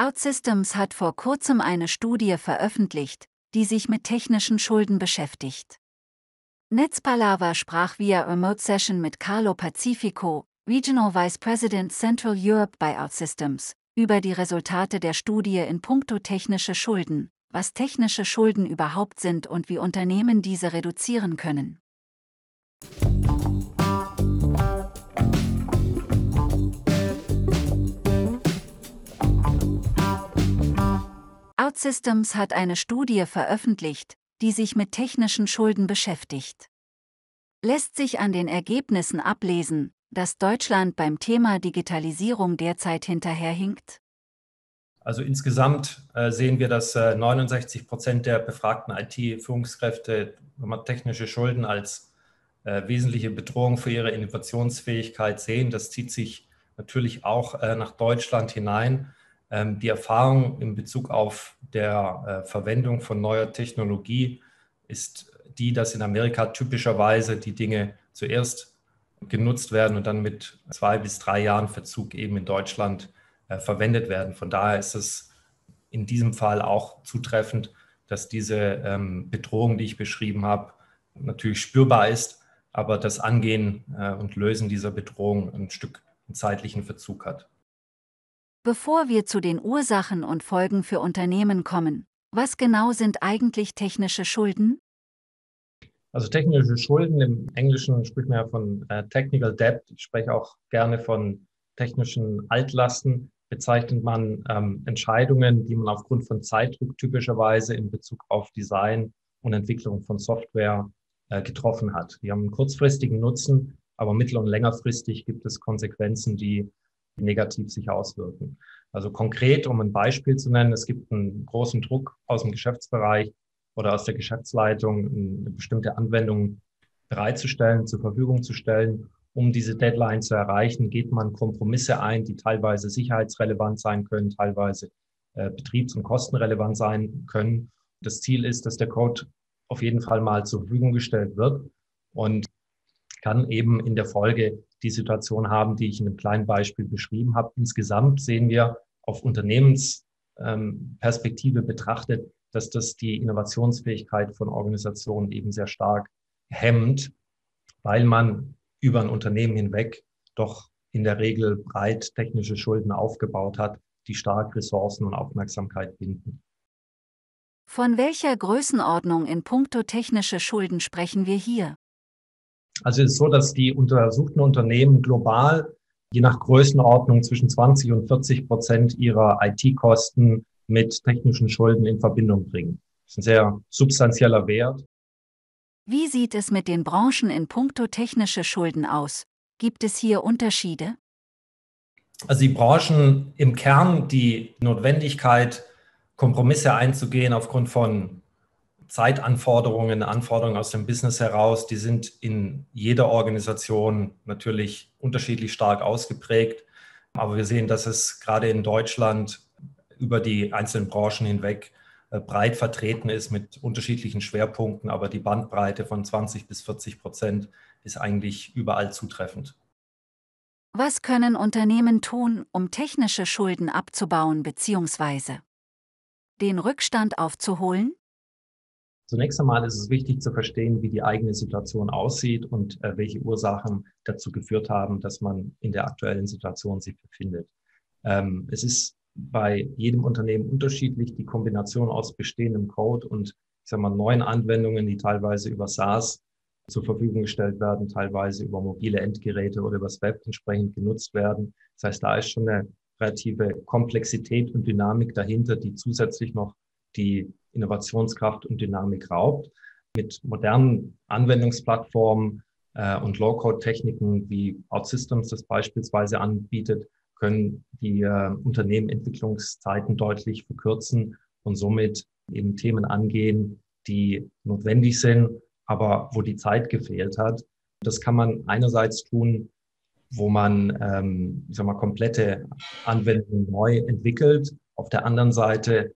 OutSystems hat vor kurzem eine Studie veröffentlicht, die sich mit technischen Schulden beschäftigt. Netzpalava sprach via Remote Session mit Carlo Pacifico, Regional Vice President Central Europe bei OutSystems, über die Resultate der Studie in puncto technische Schulden, was technische Schulden überhaupt sind und wie Unternehmen diese reduzieren können. OutSystems hat eine Studie veröffentlicht, die sich mit technischen Schulden beschäftigt. Lässt sich an den Ergebnissen ablesen, dass Deutschland beim Thema Digitalisierung derzeit hinterherhinkt? Also insgesamt äh, sehen wir, dass äh, 69 Prozent der befragten IT-Führungskräfte technische Schulden als äh, wesentliche Bedrohung für ihre Innovationsfähigkeit sehen. Das zieht sich natürlich auch äh, nach Deutschland hinein. Ähm, die Erfahrung in Bezug auf der äh, Verwendung von neuer Technologie ist die, dass in Amerika typischerweise die Dinge zuerst genutzt werden und dann mit zwei bis drei Jahren Verzug eben in Deutschland äh, verwendet werden. Von daher ist es in diesem Fall auch zutreffend, dass diese ähm, Bedrohung, die ich beschrieben habe, natürlich spürbar ist, aber das Angehen äh, und Lösen dieser Bedrohung ein Stück zeitlichen Verzug hat. Bevor wir zu den Ursachen und Folgen für Unternehmen kommen, was genau sind eigentlich technische Schulden? Also technische Schulden im Englischen spricht man ja von äh, Technical Debt. Ich spreche auch gerne von technischen Altlasten. Bezeichnet man ähm, Entscheidungen, die man aufgrund von Zeitdruck typischerweise in Bezug auf Design und Entwicklung von Software äh, getroffen hat. Die haben einen kurzfristigen Nutzen, aber mittel- und längerfristig gibt es Konsequenzen, die negativ sich auswirken. Also konkret, um ein Beispiel zu nennen, es gibt einen großen Druck aus dem Geschäftsbereich oder aus der Geschäftsleitung, eine bestimmte Anwendung bereitzustellen, zur Verfügung zu stellen. Um diese Deadline zu erreichen, geht man Kompromisse ein, die teilweise sicherheitsrelevant sein können, teilweise äh, betriebs- und kostenrelevant sein können. Das Ziel ist, dass der Code auf jeden Fall mal zur Verfügung gestellt wird und kann eben in der Folge die Situation haben, die ich in einem kleinen Beispiel beschrieben habe. Insgesamt sehen wir auf Unternehmensperspektive betrachtet, dass das die Innovationsfähigkeit von Organisationen eben sehr stark hemmt, weil man über ein Unternehmen hinweg doch in der Regel breit technische Schulden aufgebaut hat, die stark Ressourcen und Aufmerksamkeit binden. Von welcher Größenordnung in puncto technische Schulden sprechen wir hier? Also es ist so, dass die untersuchten Unternehmen global je nach Größenordnung zwischen 20 und 40 Prozent ihrer IT-Kosten mit technischen Schulden in Verbindung bringen. Das ist ein sehr substanzieller Wert. Wie sieht es mit den Branchen in puncto technische Schulden aus? Gibt es hier Unterschiede? Also die Branchen im Kern, die Notwendigkeit, Kompromisse einzugehen aufgrund von Zeitanforderungen, Anforderungen aus dem Business heraus, die sind in jeder Organisation natürlich unterschiedlich stark ausgeprägt. Aber wir sehen, dass es gerade in Deutschland über die einzelnen Branchen hinweg äh, breit vertreten ist mit unterschiedlichen Schwerpunkten. Aber die Bandbreite von 20 bis 40 Prozent ist eigentlich überall zutreffend. Was können Unternehmen tun, um technische Schulden abzubauen bzw. den Rückstand aufzuholen? Zunächst einmal ist es wichtig zu verstehen, wie die eigene Situation aussieht und äh, welche Ursachen dazu geführt haben, dass man in der aktuellen Situation sich befindet. Ähm, es ist bei jedem Unternehmen unterschiedlich, die Kombination aus bestehendem Code und ich sag mal, neuen Anwendungen, die teilweise über SaaS zur Verfügung gestellt werden, teilweise über mobile Endgeräte oder übers Web entsprechend genutzt werden. Das heißt, da ist schon eine relative Komplexität und Dynamik dahinter, die zusätzlich noch die Innovationskraft und Dynamik raubt. Mit modernen Anwendungsplattformen äh, und Low-Code-Techniken wie OutSystems das beispielsweise anbietet, können die äh, Unternehmen Entwicklungszeiten deutlich verkürzen und somit eben Themen angehen, die notwendig sind, aber wo die Zeit gefehlt hat. Das kann man einerseits tun, wo man ähm, ich sag mal, komplette Anwendungen neu entwickelt. Auf der anderen Seite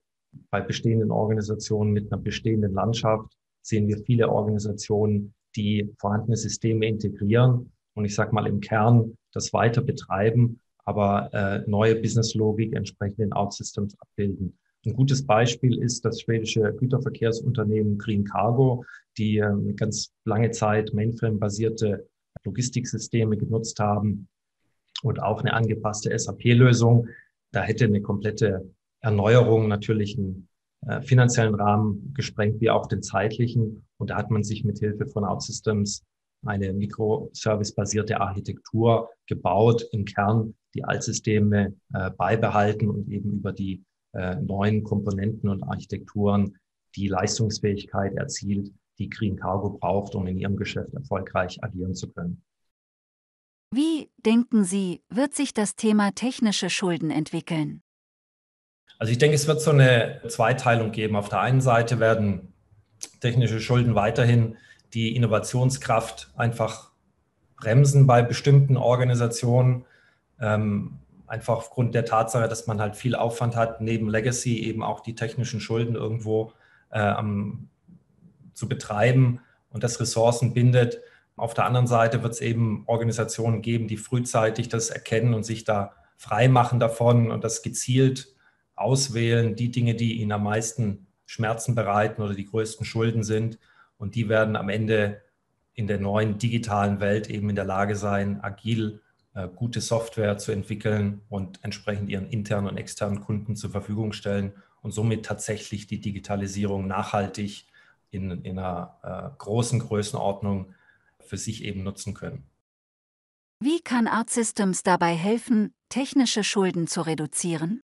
bei bestehenden Organisationen mit einer bestehenden Landschaft sehen wir viele Organisationen, die vorhandene Systeme integrieren und ich sage mal im Kern das weiter betreiben, aber äh, neue Businesslogik entsprechend in Outsystems abbilden. Ein gutes Beispiel ist das schwedische Güterverkehrsunternehmen Green Cargo, die äh, ganz lange Zeit Mainframe-basierte Logistiksysteme genutzt haben und auch eine angepasste SAP-Lösung. Da hätte eine komplette Erneuerung natürlich einen äh, finanziellen Rahmen gesprengt, wie auch den zeitlichen. Und da hat man sich mit Hilfe von OutSystems eine Mikroservice-basierte Architektur gebaut, im Kern die Altsysteme äh, beibehalten und eben über die äh, neuen Komponenten und Architekturen die Leistungsfähigkeit erzielt, die Green Cargo braucht, um in ihrem Geschäft erfolgreich agieren zu können. Wie, denken Sie, wird sich das Thema technische Schulden entwickeln? Also ich denke, es wird so eine Zweiteilung geben. Auf der einen Seite werden technische Schulden weiterhin die Innovationskraft einfach bremsen bei bestimmten Organisationen. Ähm, einfach aufgrund der Tatsache, dass man halt viel Aufwand hat, neben Legacy eben auch die technischen Schulden irgendwo äh, zu betreiben und das Ressourcen bindet. Auf der anderen Seite wird es eben Organisationen geben, die frühzeitig das erkennen und sich da frei machen davon und das gezielt auswählen, die Dinge, die ihnen am meisten Schmerzen bereiten oder die größten Schulden sind. Und die werden am Ende in der neuen digitalen Welt eben in der Lage sein, agil äh, gute Software zu entwickeln und entsprechend ihren internen und externen Kunden zur Verfügung stellen und somit tatsächlich die Digitalisierung nachhaltig in, in einer äh, großen Größenordnung für sich eben nutzen können. Wie kann Art Systems dabei helfen, technische Schulden zu reduzieren?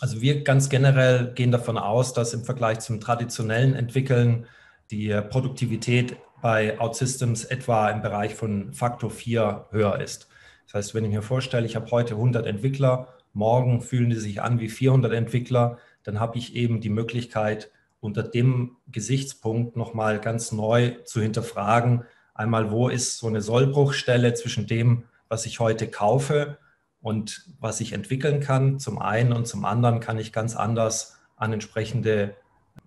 Also wir ganz generell gehen davon aus, dass im Vergleich zum traditionellen Entwickeln die Produktivität bei OutSystems etwa im Bereich von Faktor 4 höher ist. Das heißt, wenn ich mir vorstelle, ich habe heute 100 Entwickler, morgen fühlen die sich an wie 400 Entwickler, dann habe ich eben die Möglichkeit, unter dem Gesichtspunkt nochmal ganz neu zu hinterfragen, einmal, wo ist so eine Sollbruchstelle zwischen dem, was ich heute kaufe und was ich entwickeln kann, zum einen und zum anderen kann ich ganz anders an entsprechende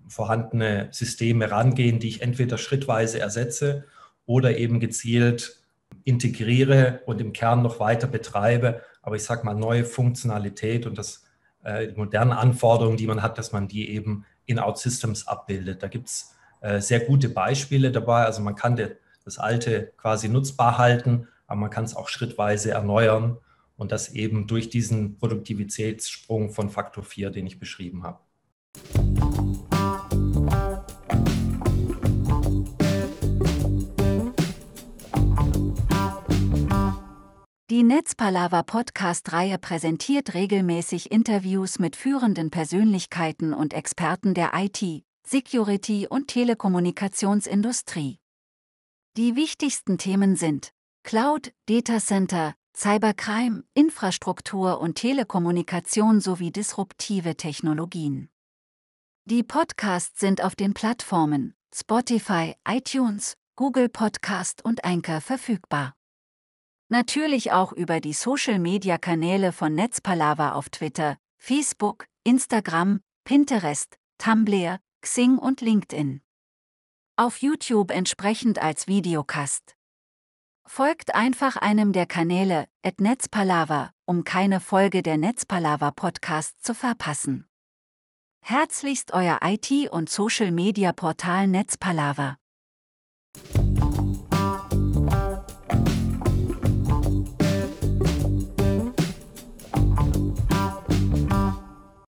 vorhandene Systeme rangehen, die ich entweder schrittweise ersetze oder eben gezielt integriere und im Kern noch weiter betreibe. Aber ich sage mal, neue Funktionalität und das, äh, die modernen Anforderungen, die man hat, dass man die eben in OutSystems abbildet. Da gibt es äh, sehr gute Beispiele dabei. Also man kann de, das Alte quasi nutzbar halten, aber man kann es auch schrittweise erneuern und das eben durch diesen Produktivitätssprung von Faktor 4, den ich beschrieben habe. Die Netzpalava Podcast-Reihe präsentiert regelmäßig Interviews mit führenden Persönlichkeiten und Experten der IT, Security und Telekommunikationsindustrie. Die wichtigsten Themen sind Cloud, Data Center, Cybercrime, Infrastruktur und Telekommunikation sowie disruptive Technologien. Die Podcasts sind auf den Plattformen Spotify, iTunes, Google Podcast und Anchor verfügbar. Natürlich auch über die Social-Media-Kanäle von Netzpalava auf Twitter, Facebook, Instagram, Pinterest, Tumblr, Xing und LinkedIn. Auf YouTube entsprechend als Videocast. Folgt einfach einem der Kanäle, at Netzpalava, um keine Folge der Netzpalava Podcast zu verpassen. Herzlichst euer IT- und Social-Media-Portal Netzpalava.